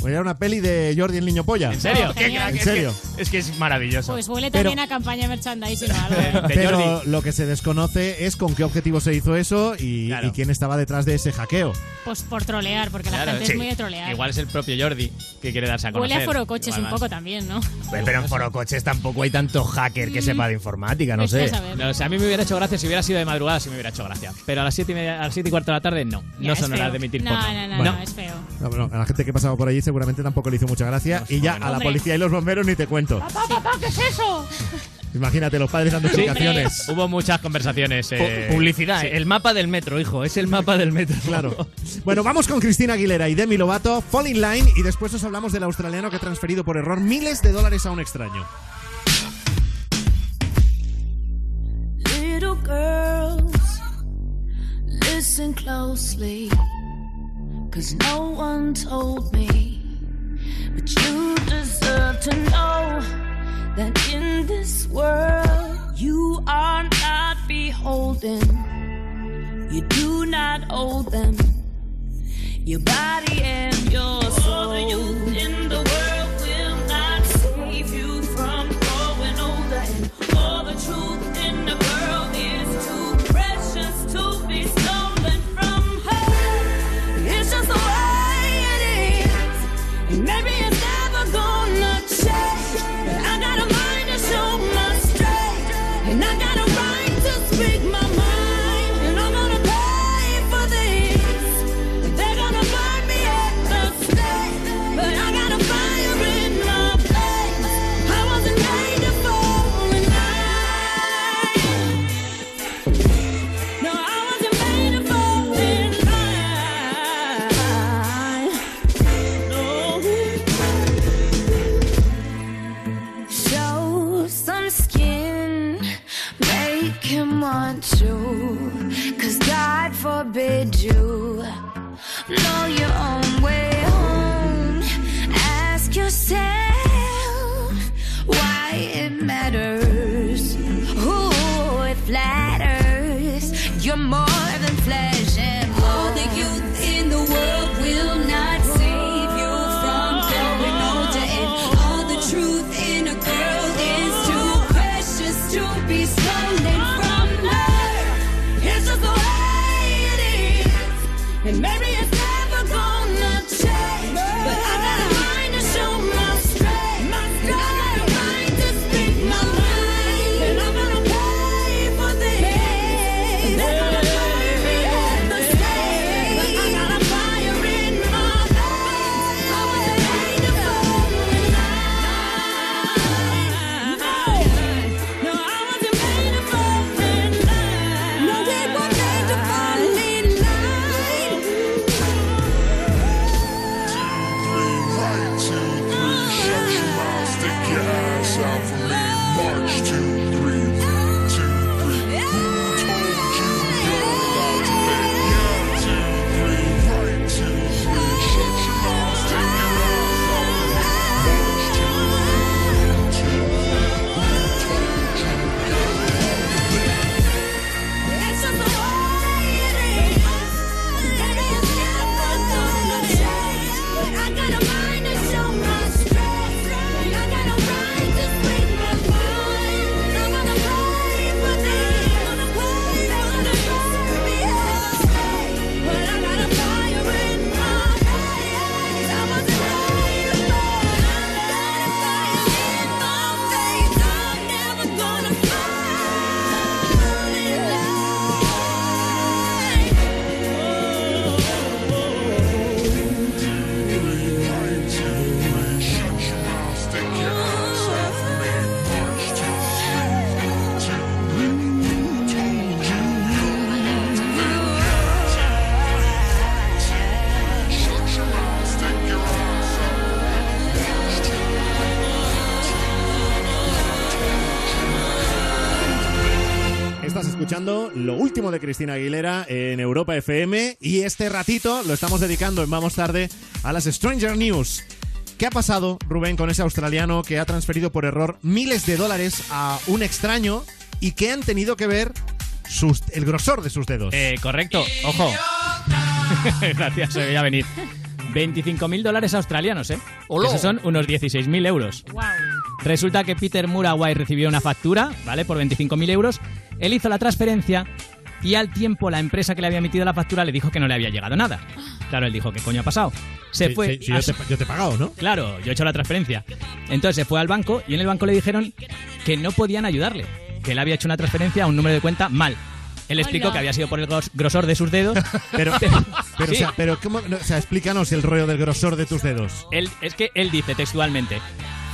Pues era una peli de Jordi el Niño Polla.
¿En serio?
Oh, genial.
¿En
Es
serio?
que- Es que es maravilloso.
Pues huele
Pero-
también a campaña de merchandising o algo. ¿eh?
De
Pero
Jordi.
lo que se desconoce es con qué objetivo se hizo eso y,
Claro.
y quién estaba detrás de ese hackeo.
Pues por trolear, porque la
Claro,
gente
sí.
es muy de trolear.
Igual es el propio Jordi que quiere darse a conocer.
Huele a forocoches
Igual
un
más.
poco también, ¿no?
Pero en Forocoches tampoco hay tanto hacker que sepa de informática, no
Vete a
sé.
saber.
No, o sea, a mí me hubiera hecho gracia si hubiera sido de madrugada, si me hubiera hecho gracia. Pero a las 7 y, media- a las siete y cuarto de la tarde, no.
Ya,
no
es
son horas de emitir
no,
porno.
No, no,
Bueno.
no, es feo.
No, bueno, a la gente que pasaba por allí seguramente tampoco le hizo mucha gracia. y ya a la policía y los bomberos ni te cuento.
¡Papá, papá, qué es eso!
Imagínate, los padres dando
Sí,
explicaciones.
hubo muchas conversaciones. eh,
Pu- Publicidad,
sí.
el mapa del metro, hijo, es el mapa del metro.
Claro. Bueno, vamos con Cristina Aguilera y Demi Lovato, Fall in Line, y después os hablamos del australiano que ha transferido por error miles de dólares a un extraño.
Little girls, listen closely. Cause no one told me. But you deserve to know that in this world you are not beholden. You do not owe them your body and your soul. All the youth in the world will not save you from growing older. And all the truth never
Cristina Aguilera en Europa FM y este ratito lo estamos dedicando en Vamos Tarde a las Stranger News. ¿Qué ha pasado, Rubén, con ese australiano que ha transferido por error miles de dólares a un extraño y que han tenido que ver sus- el grosor de sus dedos?
Eh, correcto, ojo. [laughs] Gracias, se veía venir. 25.000 dólares australianos, ¿eh? Esos son unos 16.000 euros. Resulta que Peter Murawai recibió una factura, ¿vale? Por 25.000 euros. Él hizo la transferencia y al tiempo la empresa que le había emitido la factura le dijo que no le había llegado nada. Claro, él dijo, ¿qué coño ha pasado? Se
Sí,
fue.
sí, sí, yo te- yo te he pagado, ¿no?
Claro, yo he hecho la transferencia. Entonces se fue al banco y en el banco le dijeron que no podían ayudarle, que él había hecho una transferencia a un número de cuenta mal. Él explicó
Hola.
que había sido por el gros- grosor de sus dedos. [laughs]
Pero, [laughs] pero,
Sí.
o sea, pero ¿cómo? O sea, explícanos el rollo del grosor de tus dedos.
Él, es que él dice textualmente,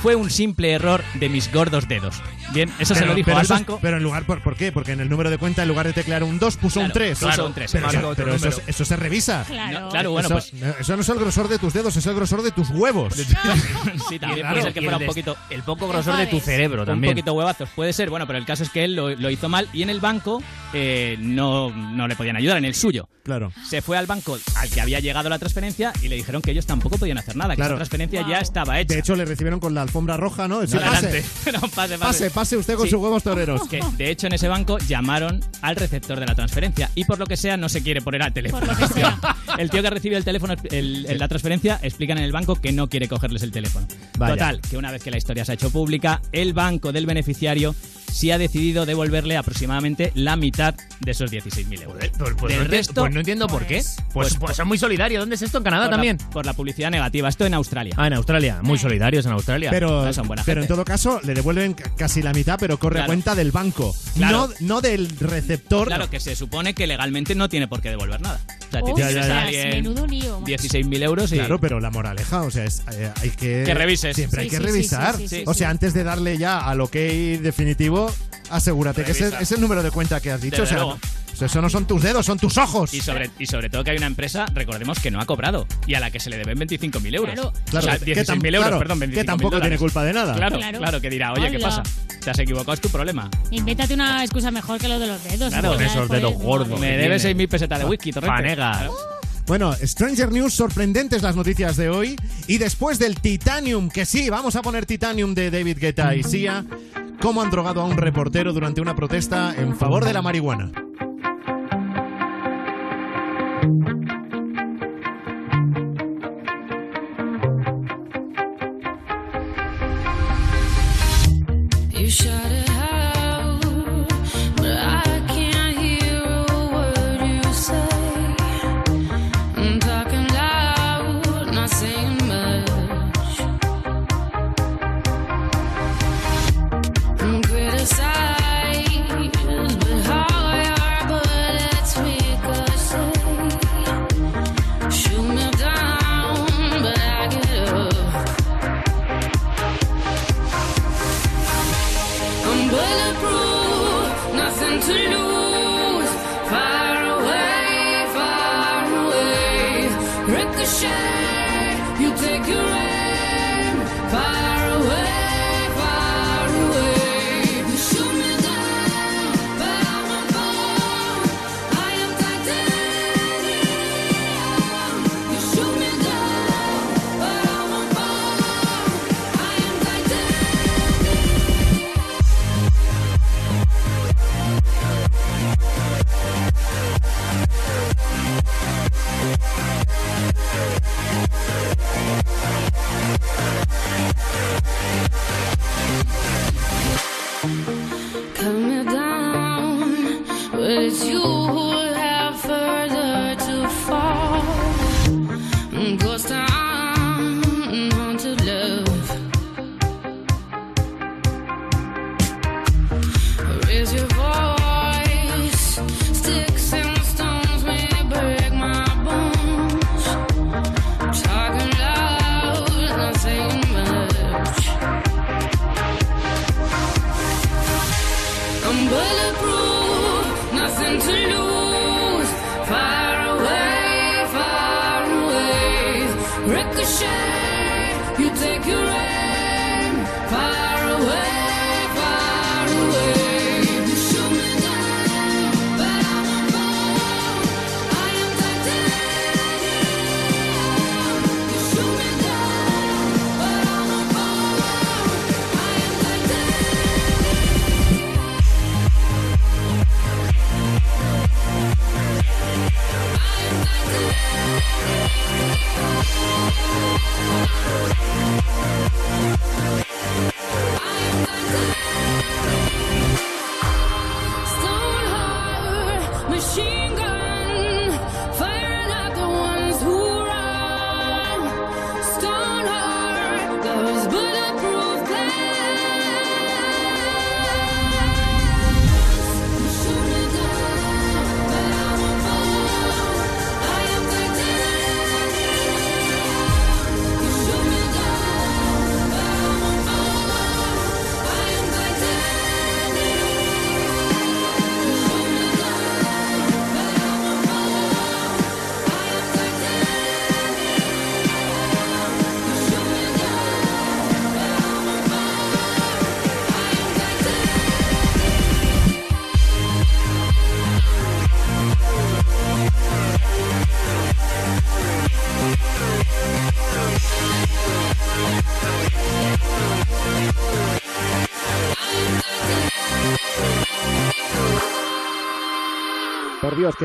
fue un simple error de mis gordos dedos. Bien, eso se lo dijo al
es-
banco.
pero en lugar, ¿por, por qué? Porque en el número de cuenta, en lugar de teclear un 2, puso un
Claro,
3.
puso un tres.
Pero,
Marcó
eso,
otro
pero eso,
número.
eso se revisa.
Claro. No, claro, bueno,
eso,
pues-
Eso no es el grosor de tus dedos, es el grosor de tus huevos. [laughs]
sí, [laughs] también
Claro.
puede ser que fuera un poquito.
el poco grosor de tu cerebro también.
Un poquito huevazos, puede ser. Bueno, pero el caso es que él lo, lo hizo mal y en el banco eh, no, no le podían ayudar, en el suyo.
Claro.
Se fue al banco al que había llegado la transferencia y le dijeron que ellos tampoco podían hacer nada, que
Claro.
esa transferencia ya estaba hecha.
De hecho, le recibieron con la alfombra roja, ¿no? Sí,
adelante.
pase. [laughs]
No, pase,
Pase, pase usted con
Sí.
sus huevos toreros.
Que, de hecho, en ese banco llamaron al receptor de la transferencia y por lo que sea no se quiere poner al teléfono. [laughs] el tío que recibió el teléfono, el- el- la transferencia, explican en el banco que no quiere cogerles el teléfono.
Vaya.
Total, que una vez que la historia se ha hecho pública, el banco del beneficiario sí ha decidido devolverle aproximadamente la mitad de esos 16.000 euros.
Pues, pues
Del
no,
resto,
pues no entiendo por qué. Pues, pues son muy solidarios. ¿Dónde es esto? ¿En Canadá
por la-
también?
por la publicidad negativa. Esto en Australia.
Ah, en Australia. Muy solidarios en Australia.
Pero,
son buena
pero en
gente.
todo caso, le devuelven casi la mitad, pero corre a cuenta del banco.
Claro.
No, no del receptor.
Claro, que se supone que legalmente no tiene por qué devolver nada. O sea,
Oh,
tienes
ya,
a
ya,
Menudo lío.
16.000 euros y...
Claro, pero la moraleja, o sea, es, eh, hay que...
Que revises.
Siempre hay que
sí,
revisar.
sí, sí, sí,
o
sí.
sea, antes de darle ya al ok definitivo, asegúrate que ese es el número de cuenta que has dicho.
Desde
O sea,
luego.
o
eso no son tus dedos, son tus ojos.
Y sobre, y sobre todo que hay una empresa, recordemos, que no ha cobrado y a la que se le deben 25.000 euros.
Claro.
Claro,
o sea,
que
16.000
tam-
euros,
claro,
perdón,
que
25.000
tampoco tiene culpa de nada.
Claro,
Claro.
claro, que dirá, oye, ¿qué pasa? Te has equivocado, es tu problema.
Invéntate una excusa mejor que lo de los dedos.
Claro,
¿no?
con esos dedos gordos. Me debes
mía.
6.000 pesetas de whisky, torrente.
Panegas.
Claro.
Bueno, Stranger News, sorprendentes las noticias de hoy. Y después del Titanium, que sí, vamos a poner Titanium de David Guetta y Sia, cómo han drogado a un reportero durante una protesta en favor de la marihuana.
Thank you.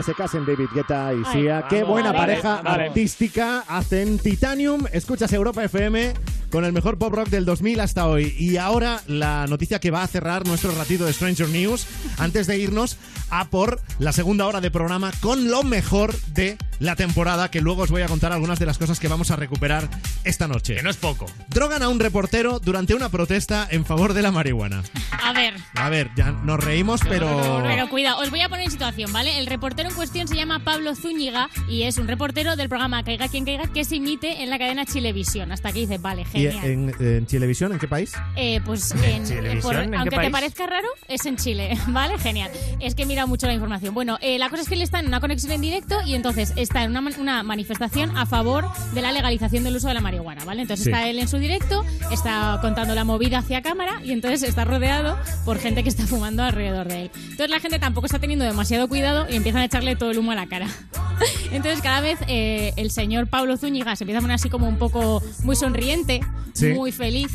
Que se casen David Guetta y
Ay,
Sia. Qué
vamos,
buena
vale,
pareja
vale.
artística. Hacen Titanium. Escuchas Europa FM con el mejor pop rock del 2000 hasta hoy. Y ahora la noticia que va a cerrar nuestro ratito de Stranger News. Antes de irnos a por la segunda hora de programa con lo mejor de la temporada. Que luego os voy a contar algunas de las cosas que vamos a recuperar esta noche.
Que no es poco.
Drogan a un reportero durante una protesta en favor de la marihuana.
A ver.
A ver, ya nos reímos, pero.
Pero cuidado, os voy a poner en situación, ¿vale? El reportero en cuestión se llama Pablo Zúñiga y es un reportero del programa Caiga quien caiga que se emite en la cadena Chilevisión. Hasta aquí dices, vale,
¿Y
genial.
en, en televisión en qué país?
Eh, pues en,
¿Televisión?
por-
¿En qué
aunque te
país?
parezca raro, es en Chile, [laughs] ¿vale? Genial. Es que mira, mucho la información. Bueno, eh, la cosa es que él está en una conexión en directo y entonces está en una manifestación a favor de la legalización del uso de la marihuana, ¿vale? Entonces
Sí.
está él en su directo, está contando la movida hacia cámara y entonces está rodeado por gente que está fumando alrededor de él. Entonces la gente tampoco está teniendo demasiado cuidado y empiezan a echarle todo el humo a la cara. [laughs] Entonces cada vez eh, el señor Pablo Zúñiga se empieza a poner así como un poco muy sonriente,
Sí.
muy feliz.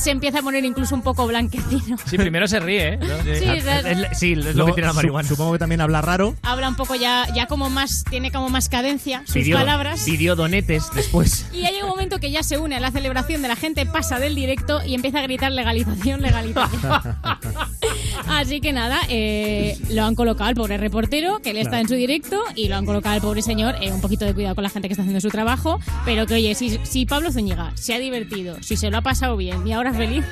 Se empieza a poner incluso un poco blanquecino.
Sí, primero se ríe, ¿eh? ¿No? [laughs]
Sí,
Es-
es-
es- sí, es lo que tiene la marihuana.
supongo que también habla raro.
Habla un poco ya, ya como más, tiene como más cadencia sus
Pidió,
palabras.
pidió donetes después.
Y hay un momento que ya se une a la celebración de la gente, pasa del directo y empieza a gritar legalización, legalización. [laughs] Así que nada, eh, lo han colocado al pobre reportero, que él está
Claro.
en su directo, y lo han colocado al pobre señor, eh, un poquito de cuidado con la gente que está haciendo su trabajo, pero que oye, si, si Pablo Zúñiga se ha divertido, si se lo ha pasado bien y ahora feliz,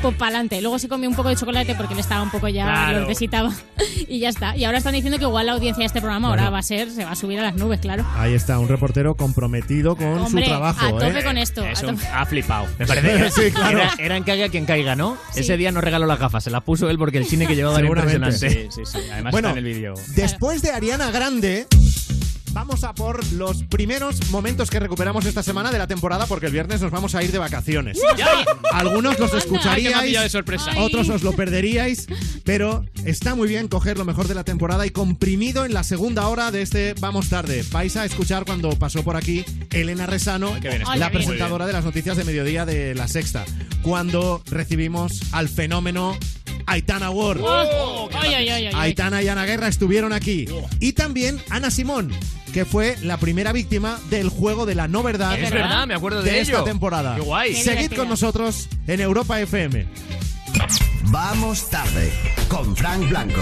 pues para adelante. Luego se comió un poco de chocolate porque él estaba un poco ya,
Claro.
lo necesitaba, [laughs] y ya está. Y ahora están diciendo que igual la audiencia de este programa ahora
Bueno.
va a ser, se va a subir a las nubes, claro.
Ahí está, un reportero comprometido con
Hombre,
su trabajo.
a tope
¿eh?
con esto.
Eso,
tope.
ha flipado. [laughs] Me parece
Sí, claro.
Era, era en caiga quien caiga, ¿no?
Sí.
Ese día no regaló las gafas, se las puso él porque el cine que llevaba era impresionante.
Sí, sí, sí. Además
Bueno,
está en el vídeo.
Después de Ariana Grande, vamos a por los primeros momentos que recuperamos esta semana de la temporada, porque el viernes nos vamos a ir de vacaciones. Algunos los escucharíais,
de sorpresa.
otros os lo perderíais, pero está muy bien coger lo mejor de la temporada y comprimido en la segunda hora de este Vamos Tarde. Vais a escuchar cuando pasó por aquí Elena Resano,
bien,
la presentadora de las noticias de mediodía de La Sexta, cuando recibimos al fenómeno Aitana Ward.
Oh, ay, ay, ay.
Aitana y Ana Guerra estuvieron aquí. Y también Ana Simón, que fue la primera víctima del juego de la no verdad.
Es verdad, me acuerdo de
esta
ello.
temporada.
Qué guay. Qué
Seguid con nosotros en Europa FM.
Vamos tarde con Frank Blanco.